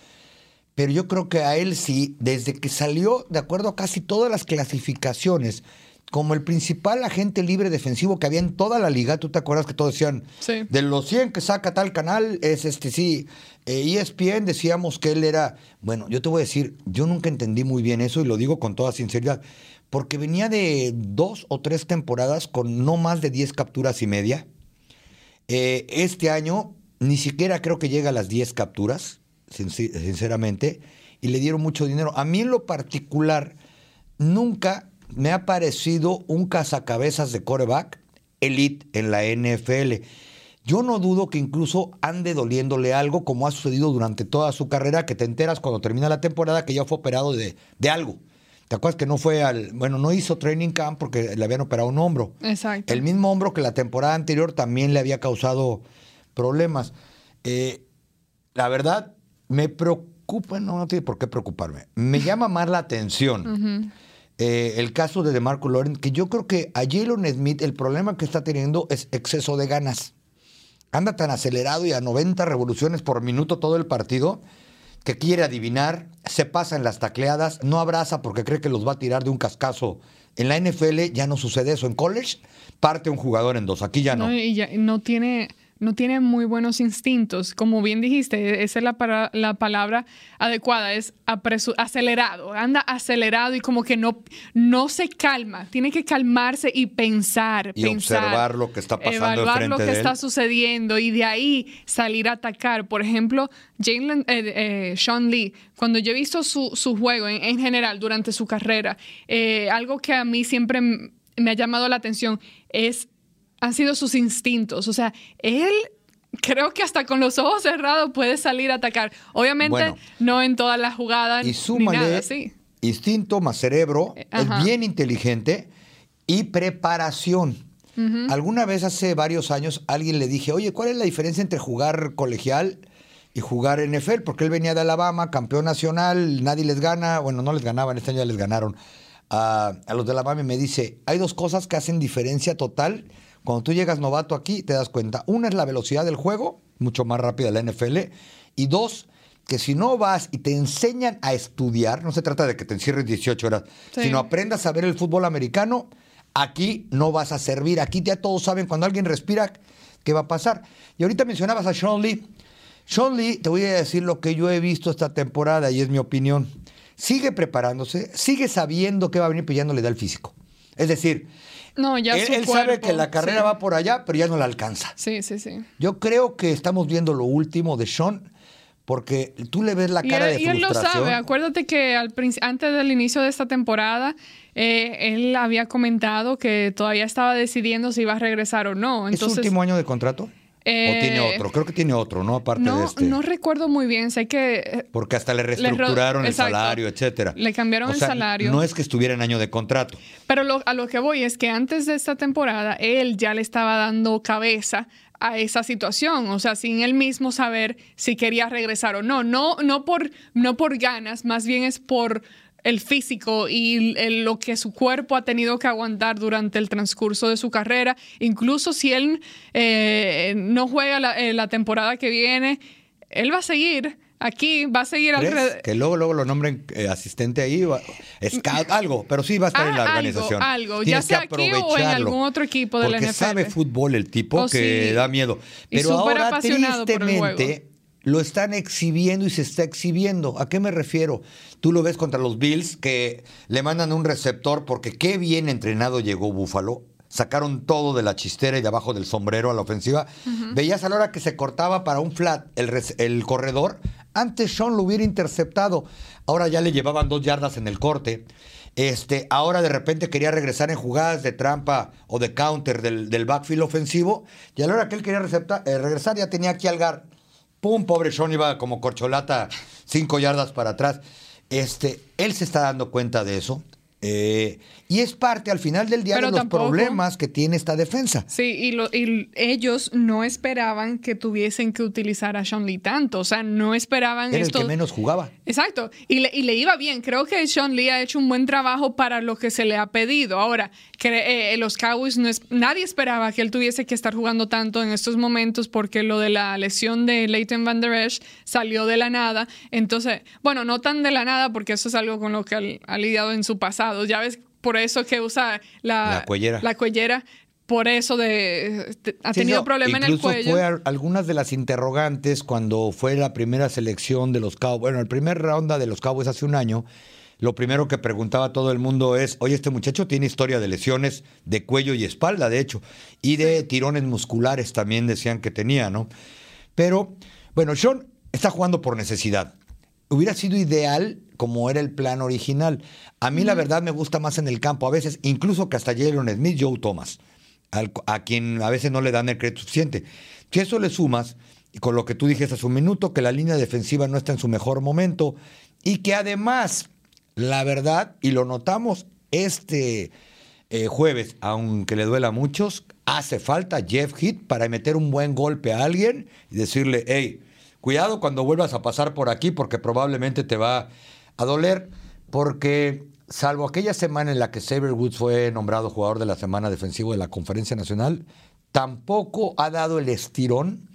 Pero yo creo que a él sí, desde que salió, de acuerdo a casi todas las clasificaciones, como el principal agente libre defensivo que había en toda la liga, tú te acuerdas que todos decían, Sí. de los 100 que saca tal canal, es este, sí, eh, ESPN decíamos que él era, bueno, yo te voy a decir, yo nunca entendí muy bien eso y lo digo con toda sinceridad, porque venía de dos o tres temporadas con no más de 10 capturas y media. Eh, este año ni siquiera creo que llega a las 10 capturas, sinceramente, y le dieron mucho dinero. A mí en lo particular, nunca me ha parecido un cazacabezas de coreback elite en la NFL. Yo no dudo que incluso ande doliéndole algo, como ha sucedido durante toda su carrera, que te enteras cuando termina la temporada que ya fue operado de, de algo. ¿Te acuerdas que no fue al. Bueno, no hizo training camp porque le habían operado un hombro. Exacto. El mismo hombro que la temporada anterior también le había causado problemas. Eh, la verdad, me preocupa, no, no tiene por qué preocuparme. Me [laughs] llama más la atención eh, el caso de DeMarco Lawrence, que yo creo que a Jalen Smith el problema que está teniendo es exceso de ganas. Anda tan acelerado y a 90 revoluciones por minuto todo el partido que quiere adivinar, se pasa en las tacleadas, no abraza porque cree que los va a tirar de un cascazo. En la NFL ya no sucede eso. En college parte un jugador en dos. Aquí ya no. No, y ya no tiene, no tiene muy buenos instintos. Como bien dijiste, esa es la, para- la palabra adecuada, es acelerado. Anda acelerado y como que no, no se calma. Tiene que calmarse y pensar. Y pensar, observar lo que está pasando Evaluar lo que de está él. sucediendo y de ahí salir a atacar. Por ejemplo, Jalen, eh, eh, Sean Lee, cuando yo he visto su, su juego en, en general durante su carrera, eh, algo que a mí siempre me ha llamado la atención es han sido sus instintos. O sea, él creo que hasta con los ojos cerrados puede salir a atacar. Obviamente Bueno. no en todas las jugadas Y ni súmale nada así. instinto más cerebro, Eh, es bien inteligente y preparación. Alguna vez hace varios años alguien le dije, oye, ¿cuál es la diferencia entre jugar colegial y jugar NFL? Porque él venía de Alabama, campeón nacional, nadie les gana, bueno, no les ganaban, este año ya les ganaron a, a los de Alabama y me dice, hay dos cosas que hacen diferencia total. Cuando tú llegas novato aquí, te das cuenta. Una es la velocidad del juego, mucho más rápida la NFL. Y dos, que si no vas y te enseñan a estudiar, no se trata de que te encierres 18 horas, Sí. sino aprendas a ver el fútbol americano, aquí no vas a servir. Aquí ya todos saben cuando alguien respira qué va a pasar. Y ahorita mencionabas a Sean Lee. Sean Lee, te voy a decir lo que yo he visto esta temporada y es mi opinión. sigue preparándose, sigue sabiendo que va a venir, pero ya no le da el físico. Es decir, no, ya él, su él sabe que la carrera sí. va por allá, pero ya no la alcanza. Sí, sí, sí. Yo creo que estamos viendo lo último de Sean, porque tú le ves la cara él, de y él lo frustración. sabe. Acuérdate que al antes del inicio de esta temporada, eh, él había comentado que todavía estaba decidiendo si iba a regresar o no. ¿Es su último año de contrato? Eh, ¿O tiene otro? Creo que tiene otro, ¿no? Aparte no, de este. no recuerdo muy bien. Sé que eh, porque hasta le Le ro- reestructuraron el exacto. salario, etcétera. Le cambiaron O el salario. No es que estuviera en año de contrato. Pero lo- a lo que voy es que antes de esta temporada, él ya le estaba dando cabeza a esa situación, o sea, sin él mismo saber si quería regresar o no. No, no, por, no por ganas, más bien es por el físico y el- lo que su cuerpo ha tenido que aguantar durante el transcurso de su carrera. Incluso si él eh, no juega la, eh, la temporada que viene, él va a seguir aquí, va a seguir alrededor. Que luego, luego lo nombren eh, asistente ahí, va- scout, algo, pero sí va a estar en la Ah, algo, organización. algo, ya Tienes que sea aquí o en algún otro equipo de la NFL. sabe fútbol el tipo Oh, que sí. da miedo. Pero ahora, apasionado por el tristemente, lo están exhibiendo y se está exhibiendo. ¿A qué me refiero? Tú lo ves contra los Bills que le mandan un receptor porque qué bien entrenado llegó Búfalo. Sacaron todo de la chistera y de abajo del sombrero a la ofensiva. Veías a la hora que se cortaba para un flat el, corredor. Antes Sean lo hubiera interceptado. Ahora ya le llevaban dos yardas en el corte. Este, ahora de repente quería regresar en jugadas de trampa o de counter del, del backfield ofensivo. Y a la hora que él quería recepta- eh, regresar ya tenía aquí al gar. Pum, pobre Sean iba como corcholata cinco yardas para atrás. Este, él se está dando cuenta de eso. eh, y es parte al final del día Pero de los tampoco- problemas que tiene esta defensa. Sí, y, lo- y ellos no esperaban que tuviesen que utilizar a Sean Lee tanto. O sea, no esperaban Era el esto. que menos jugaba. Exacto, y le, y le iba bien. Creo que Sean Lee ha hecho un buen trabajo para lo que se le ha pedido. Ahora, que eh, los Cowboys, no es, nadie esperaba que él tuviese que estar jugando tanto en estos momentos porque lo de la lesión de Leighton Van Der Esch salió de la nada. Entonces, bueno, no tan de la nada porque eso es algo con lo que ha lidiado en su pasado. Ya ves, por eso que usa la, La cuellera. La cuellera, por eso de, de- ha Sí, tenido no, problemas en el incluso cuello. fue a- algunas de las interrogantes cuando fue la primera selección de los Cowboys, bueno, el primer ronda de los Cowboys hace un año, lo primero que preguntaba todo el mundo es, oye, este muchacho tiene historia de lesiones de cuello y espalda, de hecho, y de tirones musculares también decían que tenía, ¿no? Pero, bueno, Sean está jugando por necesidad. Hubiera sido ideal como era el plan original. A mí, la verdad, me gusta más en el campo, a veces, incluso que hasta Jalen Smith, Joe Thomas, al- a quien a veces no le dan el crédito suficiente. Si eso le sumas, y con lo que tú dijiste hace un minuto, que la línea defensiva no está en su mejor momento, y que además, la verdad, y lo notamos este eh, jueves, aunque le duela a muchos, hace falta Jeff Hit para meter un buen golpe a alguien y decirle, hey, cuidado cuando vuelvas a pasar por aquí porque probablemente te va a doler, porque salvo aquella semana en la que Xavier Woods fue nombrado jugador de la semana defensivo de la Conferencia Nacional, tampoco ha dado el estirón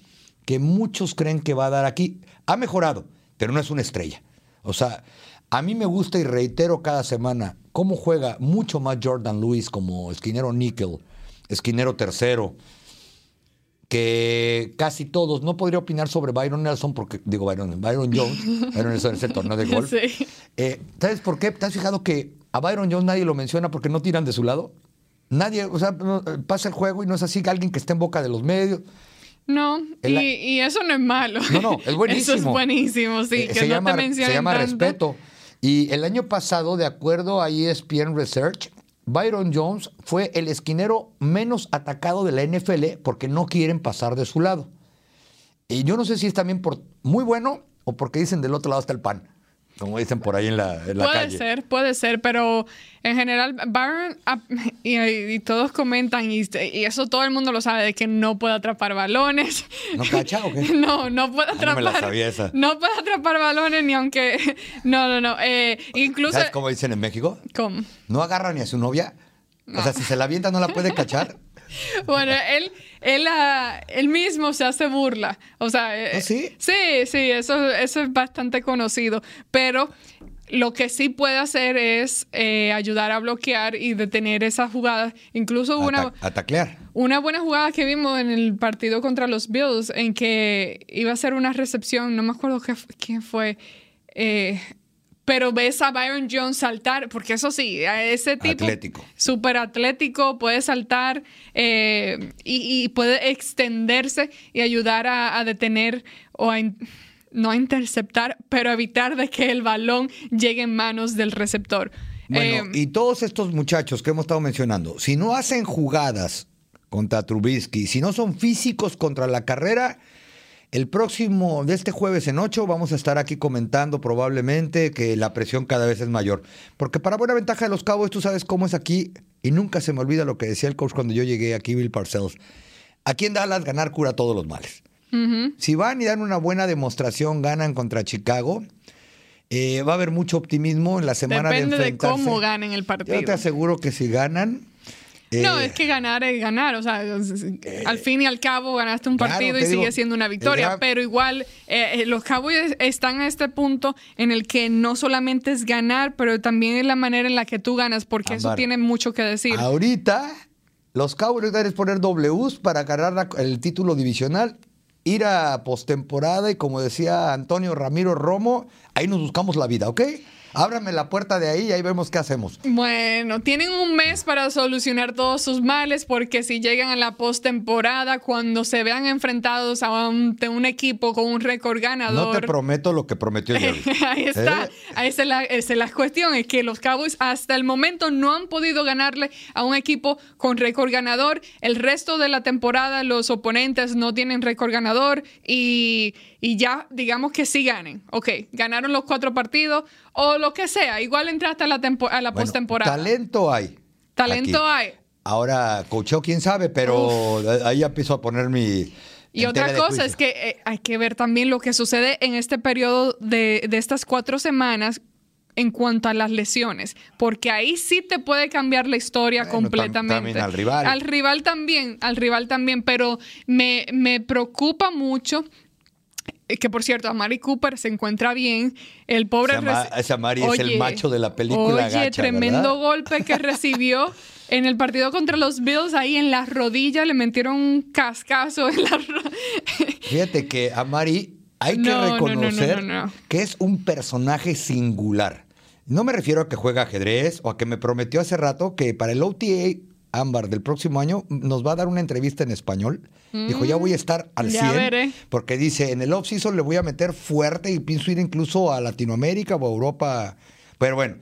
que muchos creen que va a dar aquí. Ha mejorado, pero no es una estrella. O sea, a mí me gusta y reitero cada semana cómo juega mucho más Jordan Lewis como esquinero níquel, esquinero tercero, que casi todos. No podría opinar sobre Byron Nelson porque, digo Byron, Byron Jones, [laughs] Byron Nelson es el torneo de golf. Sí. Eh, ¿Sabes por qué? ¿Te has fijado que a Byron Jones nadie lo menciona porque no tiran de su lado? Nadie, o sea, eh, pasa el juego y no es así que alguien que esté en boca de los medios. No, y, y eso no es malo. No, no, es buenísimo. [laughs] Eso es buenísimo, sí, Eh, que se no llama, te mencionen Se llama tanto. respeto. Y el año pasado, de acuerdo a ESPN Research, Byron Jones fue el esquinero menos atacado de la NFL porque no quieren pasar de su lado. Y yo no sé si es también por muy bueno o porque dicen del otro lado está el pan, como dicen por ahí en la, en la Puede calle. ser, puede ser, pero en general, Byron, ah, y, y todos comentan, y, y eso todo el mundo lo sabe, de que no puede atrapar balones. ¿No cacha o qué? [laughs] No, no puede Ah, no atrapar. me la sabía esa. no puede atrapar balones ni aunque. [laughs] No, no, no. eh, incluso. ¿Sabes cómo dicen en México? ¿Cómo? No agarra ni a su novia. O sea, si se la avienta no la puede cachar. [laughs] Bueno, él, él, él mismo se hace burla. O sea, eh, ¿Ah, sí? Sí, sí, eso, eso es bastante conocido. Pero lo que sí puede hacer es eh, ayudar a bloquear y detener esas jugadas. Incluso una, una buena jugada que vimos en el partido contra los Bills, en que iba a ser una recepción, no me acuerdo qué, quién fue. eh, pero ves a Byron Jones saltar, porque eso sí, a ese tipo Atlético. súper atlético, puede saltar eh, y, y puede extenderse y ayudar a, a detener o a no a interceptar, pero evitar de que el balón llegue en manos del receptor. Bueno, Eh, y todos estos muchachos que hemos estado mencionando, si no hacen jugadas contra Trubisky, si no son físicos contra la carrera, el próximo, de este jueves en 8, vamos a estar aquí comentando probablemente que la presión cada vez es mayor. Porque para buena ventaja de los Cowboys, tú sabes cómo es aquí, y nunca se me olvida lo que decía el coach cuando yo llegué aquí, Bill Parcells. Aquí en Dallas ganar cura todos los males. Si van y dan una buena demostración, ganan contra Chicago, eh, va a haber mucho optimismo en la semana Depende de de enfrentarse. cómo ganen el partido. Yo te aseguro que si ganan. No, eh, es que ganar es ganar. O sea, al fin y al cabo ganaste un claro, partido y digo, sigue siendo una victoria. Pero igual, eh, eh, los Cowboys están a este punto en el que no solamente es ganar, pero también es la manera en la que tú ganas, porque eso tiene mucho que decir. Ahorita, los Cowboys deben poner Ws para agarrar la- el título divisional, ir a postemporada y como decía Antonio Ramiro Romo, ahí nos buscamos la vida, ¿ok? Ábrame la puerta de ahí y ahí vemos qué hacemos. Bueno, tienen un mes para solucionar todos sus males porque si llegan a la postemporada, cuando se vean enfrentados a un, de un equipo con un récord No ganador, te prometo lo que prometió Jerry. [laughs] Ahí está. ¿Eh? Ahí esa es, la, esa es la cuestión. Es que los Cowboys hasta el momento no han podido ganarle a un equipo con récord ganador. El resto de la temporada los oponentes no tienen récord ganador y, y ya digamos que sí ganen. Ok, ganaron los cuatro partidos o lo que sea. Igual entraste a la, tempo- a la Bueno, postemporada. talento hay. Talento aquí. hay. Ahora, coacheo, quién sabe, pero ahí ya empiezo a poner mi. Y otra cosa es que eh, hay que ver también lo que sucede en este periodo de, de estas cuatro semanas en cuanto a las lesiones, porque ahí sí te puede cambiar la historia Bueno, completamente. también al rival. Al rival también, al rival también, pero me, me preocupa mucho. Eh, Que por cierto, Amari Cooper se encuentra bien. El pobre. Ese Ama- reci- ese Amari es el macho de la película Oye, gacha, tremendo ¿verdad? golpe que recibió en el partido contra los Bills. Ahí en la rodilla le metieron un cascazo en la. Fíjate que a Mari hay que No, no, no, no, reconocer no, no. que es un personaje singular. No me refiero a que juega ajedrez o a que me prometió hace rato que para el OTA Ámbar del próximo año nos va a dar una entrevista en español. Dijo, ya voy a estar al Mm, ya 100 veré. porque dice, en el off-season le voy a meter fuerte y pienso ir incluso a Latinoamérica o a Europa. Pero bueno,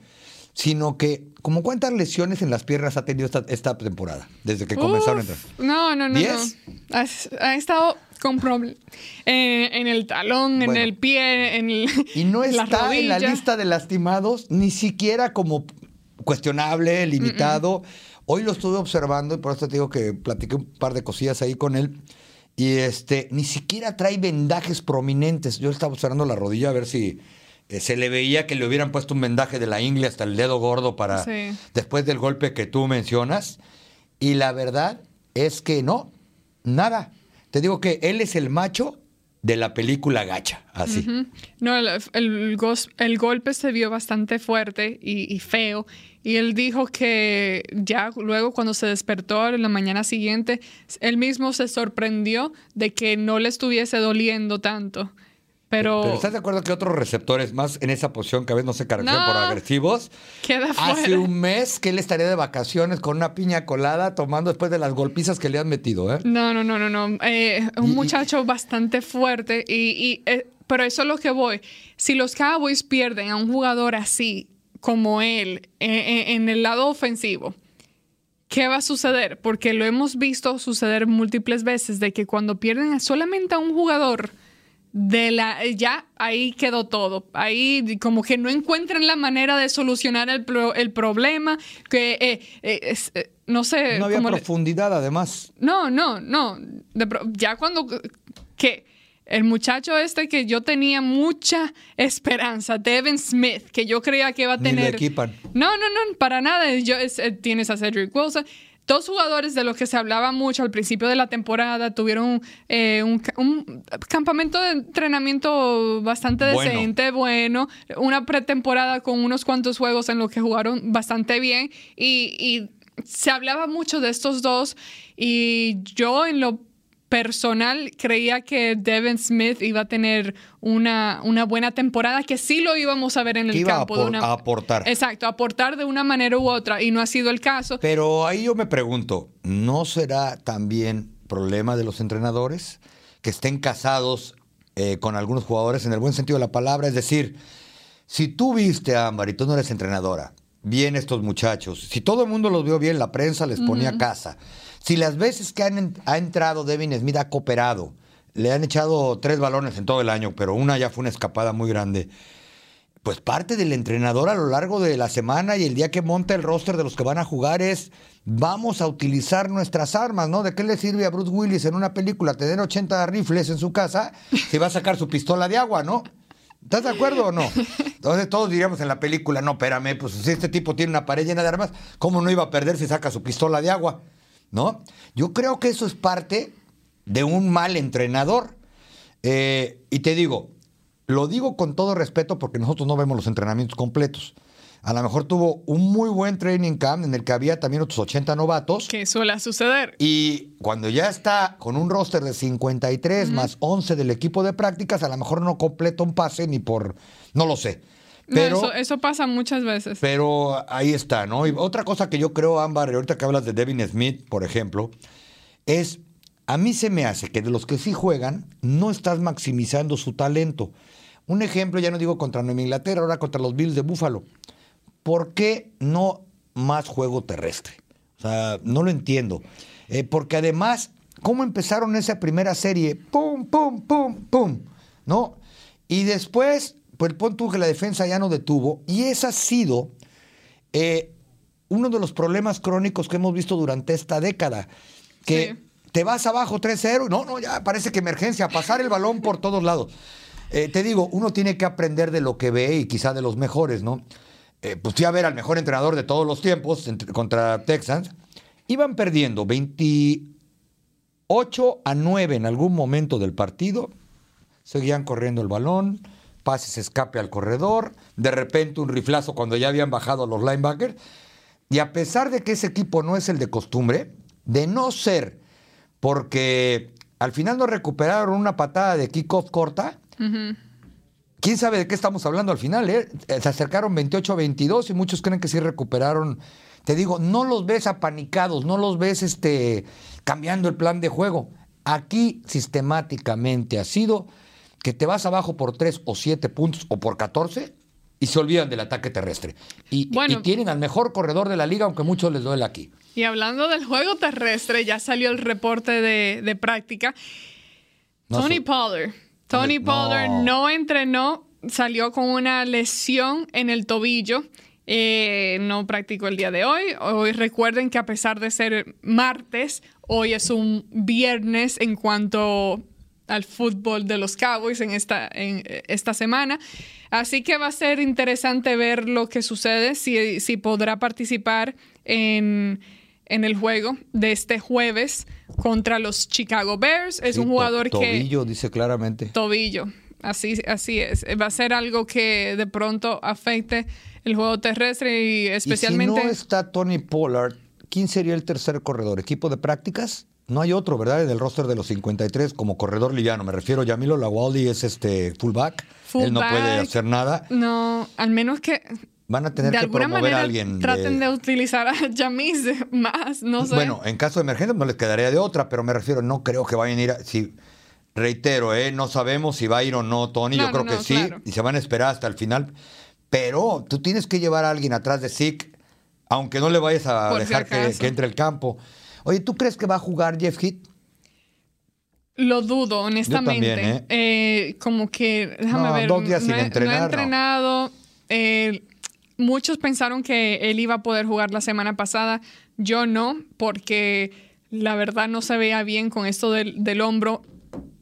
sino que, como cuántas lesiones en las piernas ha tenido esta, esta temporada desde que comenzaron a entrar? No, no, no. ¿Diez? no. Has- Ha, estado con problemas en el talón, en el pie, en el, Y no [laughs] está en la lista de lastimados, ni siquiera como cuestionable, limitado. Hoy lo estuve observando y por eso te digo que platiqué un par de cosillas ahí con él. Y este, ni siquiera trae vendajes prominentes. Yo estaba observando la rodilla a ver si eh, se le veía que le hubieran puesto un vendaje de la ingle hasta el dedo gordo para Sí. después del golpe que tú mencionas. Y la verdad es que no, nada. Te digo que él es el macho de la película gacha, así. No, el, el golpe se vio bastante fuerte y, y feo. Y él dijo que ya luego cuando se despertó en la mañana siguiente, él mismo se sorprendió de que no le estuviese doliendo tanto. Pero, Pero ¿estás de acuerdo que otros receptores más en esa posición que a veces no se caracterizan No. por agresivos? queda Hace fuera. un mes que él estaría de vacaciones con una piña colada tomando después de las golpizas que le han metido, ¿eh? No, no, no, no, no. Eh, un Y- y- muchacho bastante fuerte. Y, y, eh, pero eso es lo que voy. Si los Cowboys pierden a un jugador así como él en el lado ofensivo, ¿qué va a suceder? Porque lo hemos visto suceder múltiples veces de que cuando pierden solamente a un jugador de la ya ahí quedó todo ahí como que no encuentran la manera de solucionar el, pro- el problema que eh, eh, es, eh, no sé No había le- profundidad, además. no, no, no. De ya cuando que el muchacho este que yo tenía mucha esperanza, Devin Smith, que yo creía que iba a Ni le tener. equipan. No, no, no, para nada. Yo, es- eh, tienes a Cedric Wilson. Dos jugadores de los que se hablaba mucho al principio de la temporada tuvieron eh, un, ca- un campamento de entrenamiento bastante Bueno. decente, bueno, una pretemporada con unos cuantos juegos en los que jugaron bastante bien y, y se hablaba mucho de estos dos y yo en lo personal creía que Devin Smith iba a tener una, una buena temporada, que sí lo íbamos a ver en el campo. A, de una, a aportar. Exacto, aportar de una manera u otra, y no ha sido el caso. Pero ahí yo me pregunto, ¿no será también problema de los entrenadores que estén casados eh, con algunos jugadores en el buen sentido de la palabra? Es decir, si tú viste a Ámbar y tú no eres entrenadora, bien estos muchachos, si todo el mundo los vio bien, la prensa les ponía casa. Si las veces que han, ha entrado Devin Smith ha cooperado, le han echado tres balones en todo el año, pero una ya fue una escapada muy grande. Pues parte del entrenador a lo largo de la semana y el día que monta el roster de los que van a jugar es vamos a utilizar nuestras armas, ¿no? ¿De qué le sirve a Bruce Willis en una película tener 80 rifles en su casa si va a sacar su pistola de agua, ¿no? ¿Estás de acuerdo o no? Entonces todos diríamos en la película, no, espérame, pues si este tipo tiene una pared llena de armas, ¿cómo no iba a perder si saca su pistola de agua? ¿No? Yo creo que eso es parte de un mal entrenador. Eh, y te digo, lo digo con todo respeto porque nosotros no vemos los entrenamientos completos. A lo mejor tuvo un muy buen training camp en el que había también otros 80 novatos. Que suele suceder. Y cuando ya está con un roster de 53 más 11 del equipo de prácticas, a lo mejor no completa un pase ni por. No lo sé. Pero, eso, pasa muchas veces. Pero ahí está, ¿no? Y otra cosa que yo creo, Ámbar, ahorita que hablas de Devin Smith, por ejemplo, es. A mí se me hace que de los que sí juegan, no estás maximizando su talento. Un ejemplo, ya no digo contra Nueva Inglaterra, ahora contra los Bills de Búfalo. ¿por qué no más juego terrestre? O sea, no lo entiendo. Eh, porque además, ¿cómo empezaron esa primera serie? ¡Pum, pum, pum, pum! ¿No? Y después, pues pon tú que la defensa ya no detuvo. Y ese ha sido eh, uno de los problemas crónicos que hemos visto durante esta década. Que te vas abajo 3-0. No, no, ya parece que emergencia. Pasar el balón por todos lados. Eh, te digo, uno tiene que aprender de lo que ve y quizá de los mejores, ¿no? eh, pues fui a ver al mejor entrenador de todos los tiempos contra Texans. Iban perdiendo 28 a 9 en algún momento del partido. Seguían corriendo el balón, pases escape al corredor, de repente un riflazo cuando ya habían bajado los linebackers. Y a pesar de que ese equipo no es el de costumbre, de no ser porque al final no recuperaron una patada de kickoff corta, quién sabe de qué estamos hablando al final, ¿eh? Se acercaron 28 a 22 y muchos creen que sí recuperaron. Te digo, no los ves apanicados, no los ves este, cambiando el plan de juego. Aquí sistemáticamente ha sido que te vas abajo por 3 o 7 puntos o por 14 y se olvidan del ataque terrestre. Y, tienen al mejor corredor de la liga, aunque muchos les duele aquí. Y hablando del juego terrestre, ya salió el reporte de, práctica. Tony Pollard Tony Pollard no. entrenó, salió con una lesión en el tobillo. Eh, no practicó el día de hoy. Hoy recuerden que a pesar de ser martes, hoy es un viernes en cuanto al fútbol de los Cowboys en esta, en esta semana. Así que va a ser interesante ver lo que sucede, si, si podrá participar en en el juego de este jueves contra los Chicago Bears. Es un jugador que... Tobillo, dice claramente. Tobillo, así, así es. Va a ser algo que de pronto afecte el juego terrestre y especialmente... si no está Tony Pollard, ¿quién sería el tercer corredor? ¿Equipo de prácticas? No hay otro, ¿verdad? En el roster de los 53 como corredor liviano. Me refiero, Yamilo Lawaldi es este fullback. fullback. Él no puede hacer nada. No, al menos que Van a tener que promover a alguien. Traten de... utilizar a [laughs] Jamis más, no sé. Bueno, en caso de emergencia no les quedaría de otra, pero me refiero, no creo que vayan a ir a. Si, reitero, ¿eh? no sabemos si va a ir o no Tony, yo creo que sí, y se van a esperar hasta el final. Pero tú tienes que llevar a alguien atrás de Zeke, aunque no le vayas a dejar que, entre el campo. Oye, ¿tú crees que va a jugar Jeff Heath? Lo dudo, honestamente. ¿eh? Eh, como que, déjame ver. Dos días sin entrenar. No ha entrenado. Eh, muchos pensaron que él iba a poder jugar la semana pasada. Yo no, porque la verdad no se veía bien con esto del, hombro.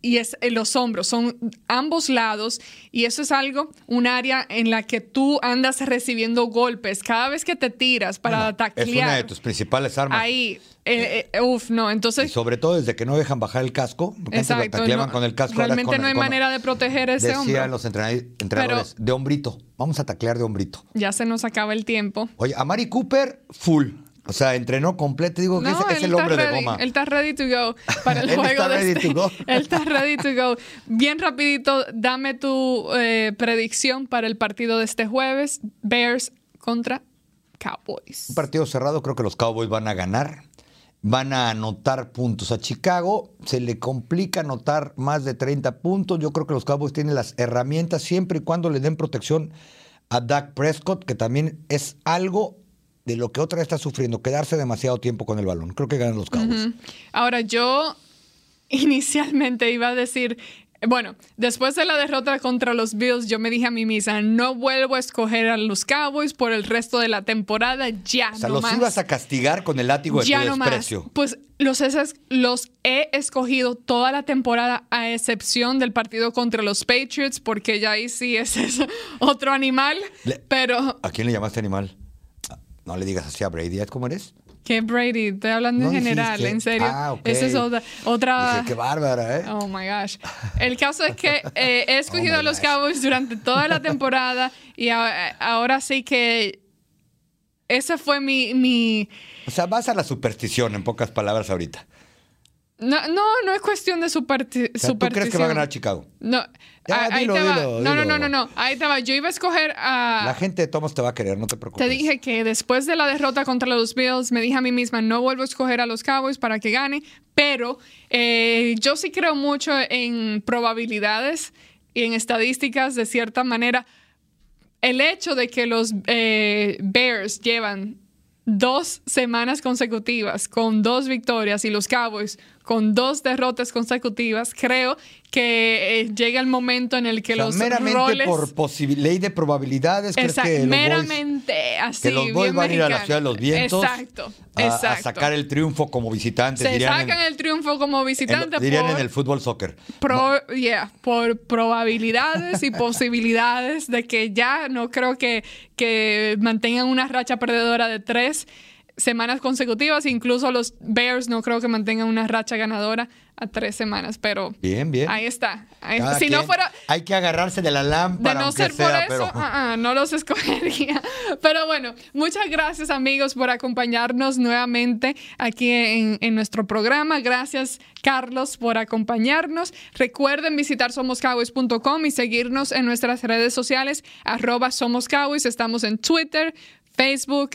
Y es en los hombros, son ambos lados. Y eso es algo, un área en la que tú andas recibiendo golpes. Cada vez que te tiras para atacar. Es una de tus principales armas. Ahí. Eh, eh, uf, no, entonces... Y sobre todo desde que no dejan bajar el casco, porque exacto, antes con el casco. Realmente no hay manera de proteger ese decían hombro. Decían los entrenadores, de hombrito, vamos a taclear de hombrito. Ya se nos acaba el tiempo. Oye, a Mari Cooper, full. O sea, entrenó completo. Digo que es, el hombre de goma. Él está ready to go para el [laughs] juego está de ready este. to go. [laughs] Él está ready to go. Bien rapidito, dame tu eh, predicción para el partido de este jueves. Bears contra Cowboys. Un partido cerrado, creo que los Cowboys van a ganar. Van a anotar puntos a Chicago. Se le complica anotar más de 30 puntos. Yo creo que los Cowboys tienen las herramientas siempre y cuando le den protección a Dak Prescott, que también es algo de lo que otra está sufriendo, quedarse demasiado tiempo con el balón. Creo que ganan los Cowboys. Ahora, yo [laughs] inicialmente iba a decir, bueno, después de la derrota contra los Bills, yo me dije a mí misma, no vuelvo a escoger a los Cowboys por el resto de la temporada, ya O sea, no los más. ibas a castigar con el látigo de ya tu no más. desprecio. Pues los, esas- los he escogido toda la temporada, a excepción del partido contra los Patriots, porque ya ahí sí ese es [laughs] otro animal. Le- Pero, ¿A quién le llamaste animal? No le digas así a Brady. ¿Es cómo eres? ¿qué Brady? Estoy hablando No en general, dijiste. en serio. Ah, ok. Esa es otra. otra qué bárbara, ¿eh? Oh my gosh. El caso es que [laughs] eh, he escogido Oh my a los. Cowboys durante toda la temporada y a- ahora sí que esa fue mi, mi... O sea, vas a la superstición, en pocas palabras, ahorita. No, no, no es cuestión de O sea, ¿Tú crees que va a ganar Chicago? No, Ya, ah, ahí dilo, te va. dilo, no, no, dilo. no, no, no, ahí te va. Yo iba a escoger a... La gente de Tomás te va a querer, no te preocupes. Te dije que después de la derrota contra los Bills, me dije a mí misma, no vuelvo a escoger a los Cowboys para que gane, pero eh, yo sí creo mucho en probabilidades y en estadísticas de cierta manera. El hecho de que los eh, Bears llevan dos semanas consecutivas con dos victorias y los Cowboys con dos derrotas consecutivas, creo que eh, llega el momento en el que O sea, los meramente roles... por ley de probabilidades, ¿crees Exacto, que los Boys- meramente así. que los Boys van a ir a la ciudad de los vientos Exacto, a, a exacto. sacar el triunfo como visitantes, Se dirían, sacan en, el triunfo como en- visitante dirían por, en el fútbol soccer. pro- yeah, por probabilidades y [laughs] posibilidades de que ya no creo que, que mantengan una racha perdedora de tres semanas consecutivas. Incluso los Bears no creo que mantengan una racha ganadora a tres semanas, pero Bien, bien. ahí está. Ahí- si no fuera, Hay que agarrarse de la de lámpara, no aunque ser por eso, pero... ah, ah, no los [laughs] escogería. Pero bueno, muchas gracias amigos por acompañarnos nuevamente aquí en, en nuestro programa. Gracias Carlos por acompañarnos. Recuerden visitar somoscowboys.com y seguirnos en nuestras redes sociales, arroba Somos Cowboys. Estamos en Twitter, Facebook,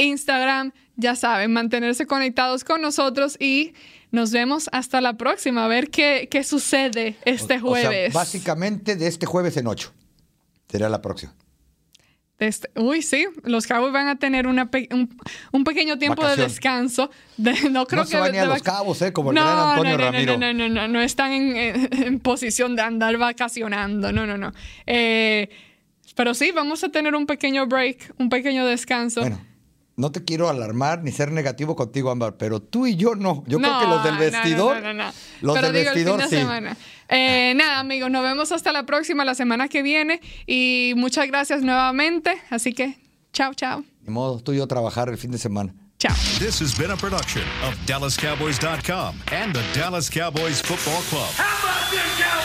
Instagram. Ya saben, mantenerse conectados con nosotros y nos vemos hasta la próxima. A ver qué, qué sucede este O sea, jueves. básicamente de este jueves en ocho. Será la próxima. Este- uy, sí, los Cowboys van a tener una pe- un, un pequeño tiempo Vacación. de descanso. De- no creo No que se van ni a de Los Cabos, ¿eh? Como el gran Antonio no, no, Ramiro. No, no, no, no, no están en, en- en posición de andar vacacionando. No, no, no. Eh, pero sí, vamos a tener un pequeño break, un pequeño descanso. Bueno, no te quiero alarmar ni ser negativo contigo, Ámbar, pero tú y yo no. Yo creo No, que los del vestidor. No, no, no. Los Pero del digo, el fin vestidor de sí. semana. Eh, nada, amigos, nos vemos hasta la próxima, la semana que viene. Y muchas gracias nuevamente. Así que, chao, chao. Ni modo, tú y yo trabajar el fin de semana. Chao. This has been a production of DallasCowboys.com and the Dallas Cowboys Football Club. How about